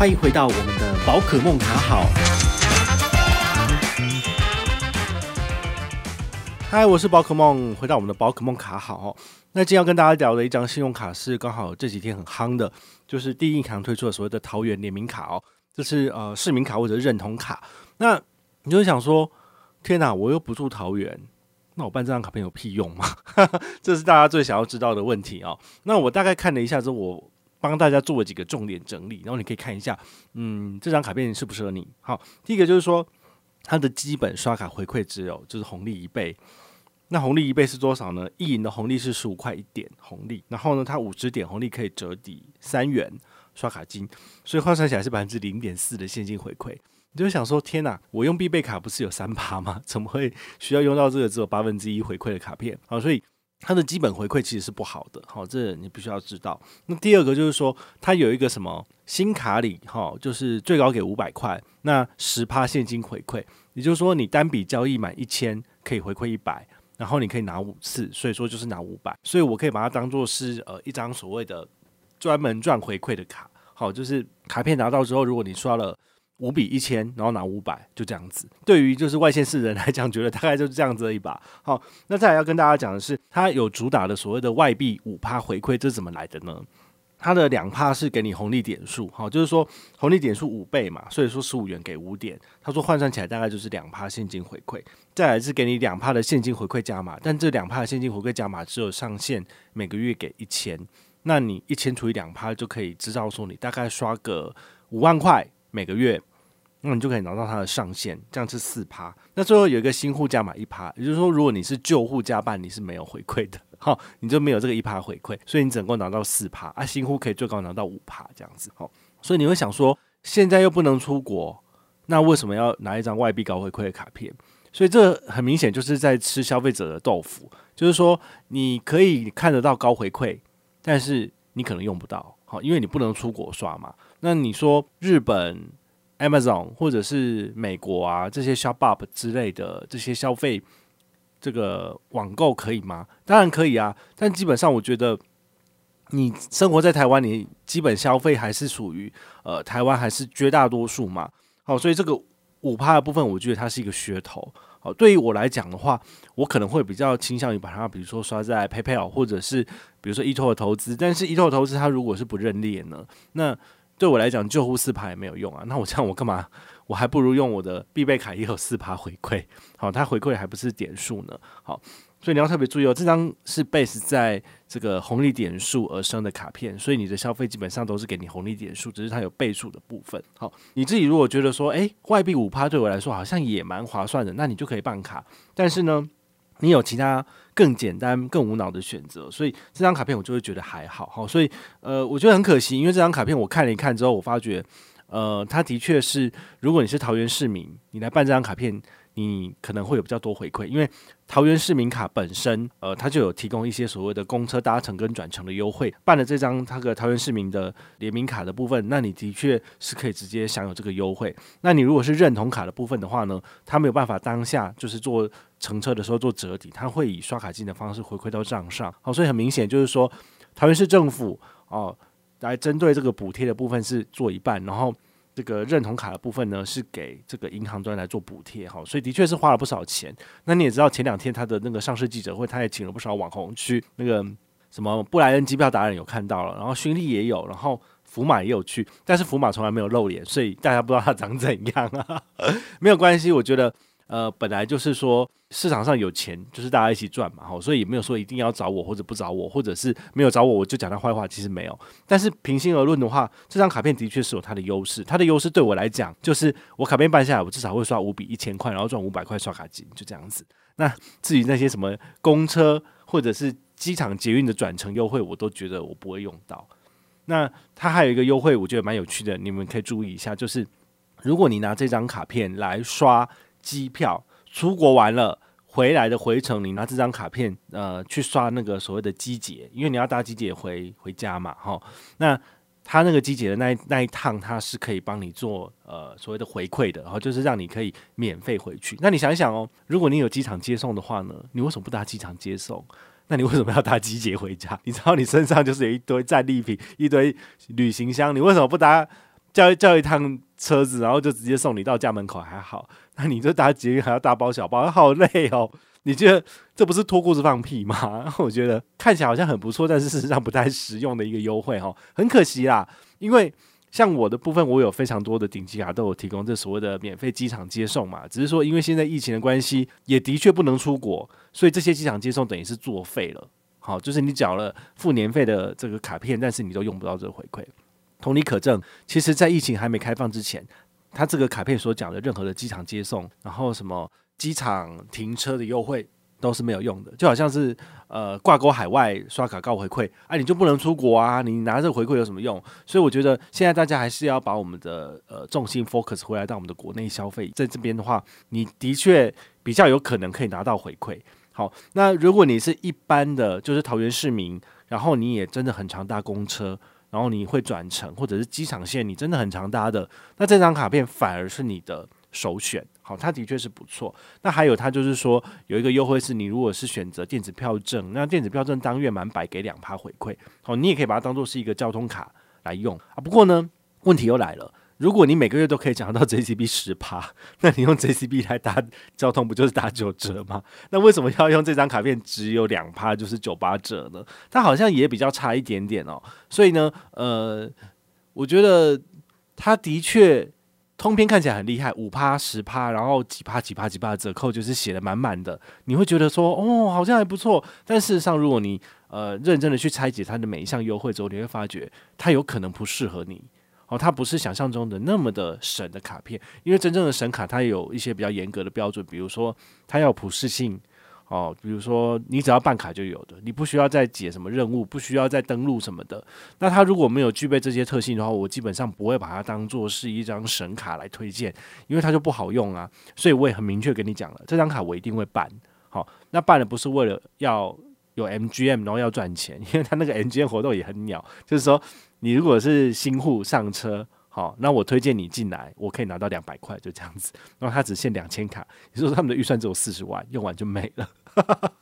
欢迎回到我们的宝可梦卡好。嗨，我是宝可梦，回到我们的宝可梦卡好。那今天要跟大家聊的一张信用卡是刚好这几天很夯的，就是第一银行推出的所谓的桃园联名卡哦，这是呃市民卡或者认同卡。那你就会想说，天哪，我又不住桃园，那我办这张卡片有屁用吗？这是大家最想要知道的问题哦。那我大概看了一下之后，我。帮大家做了几个重点整理，然后你可以看一下，嗯，这张卡片适不适合你？好，第一个就是说，它的基本刷卡回馈只有就是红利一倍，那红利一倍是多少呢？一银的红利是十五块一点红利，然后呢，它五十点红利可以折抵三元刷卡金，所以换算起来是百分之零点四的现金回馈。你就想说，天哪，我用必备卡不是有三趴吗？怎么会需要用到这个只有八分之一回馈的卡片？好，所以。它的基本回馈其实是不好的，好，这你必须要知道。那第二个就是说，它有一个什么新卡里，哈，就是最高给五百块，那十趴现金回馈，也就是说你单笔交易满一千可以回馈一百，然后你可以拿五次，所以说就是拿五百，所以我可以把它当做是呃一张所谓的专门赚回馈的卡，好，就是卡片拿到之后，如果你刷了。五比一千，然后拿五百，就这样子。对于就是外线市人来讲，觉得大概就是这样子的一把。好，那再来要跟大家讲的是，它有主打的所谓的外币五趴回馈，这是怎么来的呢？它的两趴是给你红利点数，好，就是说红利点数五倍嘛，所以说十五元给五点。他说换算起来大概就是两趴现金回馈。再来是给你两趴的现金回馈加码，但这两趴的现金回馈加码只有上限每个月给一千，那你一千除以两趴就可以知道说你大概刷个五万块每个月。那你就可以拿到它的上限，这样是四趴。那最后有一个新户加码一趴，也就是说，如果你是旧户加办，你是没有回馈的，好，你就没有这个一趴回馈，所以你只能够拿到四趴啊。新户可以最高拿到五趴这样子，好。所以你会想说，现在又不能出国，那为什么要拿一张外币高回馈的卡片？所以这很明显就是在吃消费者的豆腐，就是说你可以看得到高回馈，但是你可能用不到，好，因为你不能出国刷嘛。那你说日本？Amazon 或者是美国啊，这些 ShopUp 之类的这些消费，这个网购可以吗？当然可以啊，但基本上我觉得你生活在台湾，你基本消费还是属于呃台湾还是绝大多数嘛。好，所以这个五趴的部分，我觉得它是一个噱头。好，对于我来讲的话，我可能会比较倾向于把它，比如说刷在 PayPal 或者是比如说 eToro 投资，但是 eToro 投资它如果是不认列呢，那对我来讲，救护四趴也没有用啊。那我这样我干嘛？我还不如用我的必备卡也有四趴回馈。好，它回馈还不是点数呢。好，所以你要特别注意哦。这张是 base 在这个红利点数而生的卡片，所以你的消费基本上都是给你红利点数，只是它有倍数的部分。好，你自己如果觉得说，诶，外币五趴对我来说好像也蛮划算的，那你就可以办卡。但是呢，你有其他更简单、更无脑的选择，所以这张卡片我就会觉得还好，好，所以呃，我觉得很可惜，因为这张卡片我看了一看之后，我发觉，呃，它的确是，如果你是桃园市民，你来办这张卡片。你可能会有比较多回馈，因为桃园市民卡本身，呃，它就有提供一些所谓的公车搭乘跟转乘的优惠。办了这张它个桃园市民的联名卡的部分，那你的确是可以直接享有这个优惠。那你如果是认同卡的部分的话呢，它没有办法当下就是做乘车的时候做折抵，它会以刷卡金的方式回馈到账上。好，所以很明显就是说，桃园市政府哦，来针对这个补贴的部分是做一半，然后。这个认同卡的部分呢，是给这个银行端来做补贴哈，所以的确是花了不少钱。那你也知道，前两天他的那个上市记者会，他也请了不少网红去，那个什么布莱恩机票达人有看到了，然后勋利也有，然后福马也有去，但是福马从来没有露脸，所以大家不知道他长怎样啊。没有关系，我觉得。呃，本来就是说市场上有钱，就是大家一起赚嘛，好，所以也没有说一定要找我或者不找我，或者是没有找我我就讲他坏话，其实没有。但是平心而论的话，这张卡片的确是有它的优势，它的优势对我来讲就是我卡片办下来，我至少会刷五笔一千块，然后赚五百块刷卡金，就这样子。那至于那些什么公车或者是机场捷运的转乘优惠，我都觉得我不会用到。那它还有一个优惠，我觉得蛮有趣的，你们可以注意一下，就是如果你拿这张卡片来刷。机票出国完了回来的回程，你拿这张卡片呃去刷那个所谓的机捷，因为你要搭机捷回回家嘛，哈。那他那个机捷的那一那一趟，他是可以帮你做呃所谓的回馈的，然后就是让你可以免费回去。那你想一想哦，如果你有机场接送的话呢，你为什么不搭机场接送？那你为什么要搭机捷回家？你知道你身上就是有一堆战利品，一堆旅行箱，你为什么不搭？叫叫一趟车子，然后就直接送你到家门口还好，那你这搭捷运还要大包小包，好累哦。你觉得这不是脱裤子放屁吗？我觉得看起来好像很不错，但是事实上不太实用的一个优惠哦，很可惜啦。因为像我的部分，我有非常多的顶级卡都有提供这所谓的免费机场接送嘛，只是说因为现在疫情的关系，也的确不能出国，所以这些机场接送等于是作废了。好，就是你缴了付年费的这个卡片，但是你都用不到这个回馈。同理可证，其实，在疫情还没开放之前，他这个卡片所讲的任何的机场接送，然后什么机场停车的优惠都是没有用的。就好像是呃挂钩海外刷卡告回馈，哎、啊，你就不能出国啊？你拿这个回馈有什么用？所以我觉得现在大家还是要把我们的呃重心 focus 回来到我们的国内消费，在这边的话，你的确比较有可能可以拿到回馈。好，那如果你是一般的，就是桃园市民，然后你也真的很常搭公车，然后你会转乘或者是机场线，你真的很常搭的，那这张卡片反而是你的首选。好，它的确是不错。那还有，它就是说有一个优惠是，你如果是选择电子票证，那电子票证当月满百给两趴回馈。好，你也可以把它当做是一个交通卡来用啊。不过呢，问题又来了。如果你每个月都可以讲到 JCB 十趴，那你用 JCB 来打交通不就是打九折吗？那为什么要用这张卡片只有两趴，就是九八折呢？它好像也比较差一点点哦。所以呢，呃，我觉得它的确通篇看起来很厉害，五趴十趴，然后几趴几趴几趴的折扣就是写的满满的，你会觉得说哦，好像还不错。但事实上，如果你呃认真的去拆解它的每一项优惠之后，你会发觉它有可能不适合你。哦，它不是想象中的那么的神的卡片，因为真正的神卡它有一些比较严格的标准，比如说它要普适性，哦，比如说你只要办卡就有的，你不需要再解什么任务，不需要再登录什么的。那它如果没有具备这些特性的话，我基本上不会把它当做是一张神卡来推荐，因为它就不好用啊。所以我也很明确跟你讲了，这张卡我一定会办。好，那办的不是为了要有 MGM，然后要赚钱，因为他那个 MGM 活动也很鸟，就是说。你如果是新户上车，好，那我推荐你进来，我可以拿到两百块，就这样子。然后他只限两千卡，也就是说他们的预算只有四十万，用完就没了。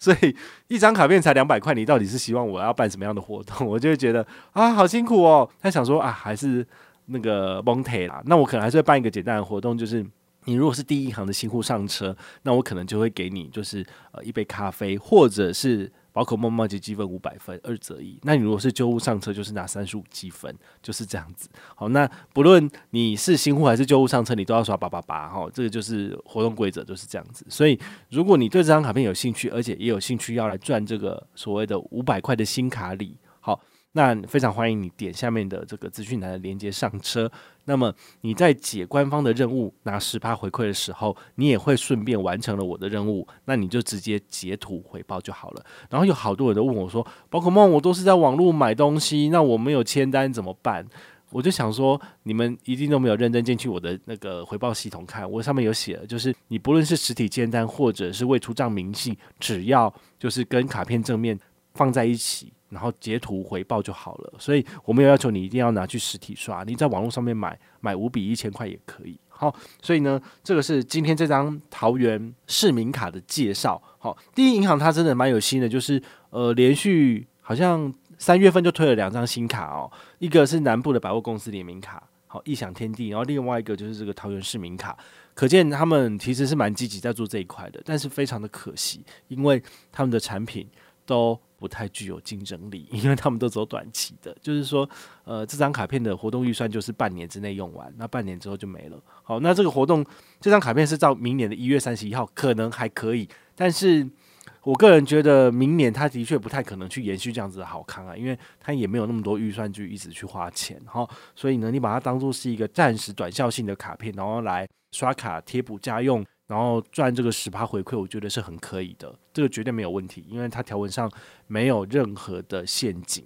所以一张卡片才两百块，你到底是希望我要办什么样的活动？我就会觉得啊，好辛苦哦。他想说啊，还是那个 Monte 啦，那我可能还是会办一个简单的活动，就是你如果是第一行的新户上车，那我可能就会给你就是呃一杯咖啡，或者是。宝可梦冒级积分五百分，二择一。那你如果是旧户上车，就是拿三十五积分，就是这样子。好，那不论你是新户还是旧户上车，你都要刷八八八。哈，这个就是活动规则，就是这样子。所以，如果你对这张卡片有兴趣，而且也有兴趣要来赚这个所谓的五百块的新卡礼，那非常欢迎你点下面的这个资讯栏的连接上车。那么你在解官方的任务拿十趴回馈的时候，你也会顺便完成了我的任务。那你就直接截图回报就好了。然后有好多人都问我说：“宝可梦，我都是在网络买东西，那我没有签单怎么办？”我就想说，你们一定都没有认真进去我的那个回报系统看。我上面有写了，就是你不论是实体签单或者是未出账明细，只要就是跟卡片正面放在一起。然后截图回报就好了，所以我没有要求你一定要拿去实体刷，你在网络上面买买五笔一千块也可以。好，所以呢，这个是今天这张桃园市民卡的介绍。好，第一银行它真的蛮有心的，就是呃连续好像三月份就推了两张新卡哦，一个是南部的百货公司联名卡，好异想天地，然后另外一个就是这个桃园市民卡，可见他们其实是蛮积极在做这一块的，但是非常的可惜，因为他们的产品都。不太具有竞争力，因为他们都走短期的，就是说，呃，这张卡片的活动预算就是半年之内用完，那半年之后就没了。好，那这个活动这张卡片是到明年的一月三十一号，可能还可以，但是我个人觉得明年他的确不太可能去延续这样子的好康啊，因为他也没有那么多预算去一直去花钱哈，所以呢，你把它当做是一个暂时短效性的卡片，然后来刷卡贴补家用。然后赚这个十趴回馈，我觉得是很可以的，这个绝对没有问题，因为它条文上没有任何的陷阱。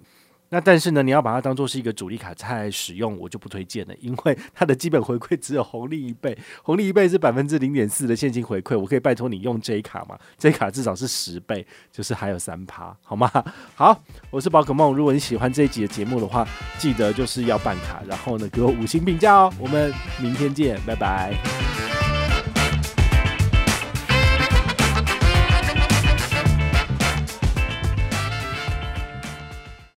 那但是呢，你要把它当做是一个主力卡在使用，我就不推荐了，因为 它的基本回馈只有红利一倍，红利一倍是百分之零点四的现金回馈，我可以拜托你用 J 卡吗？J 卡至少是十倍，就是还有三趴，好吗？好，我是宝可梦，如果你喜欢这一集的节目的话，记得就是要办卡，然后呢给我五星评价哦，我们明天见，拜拜。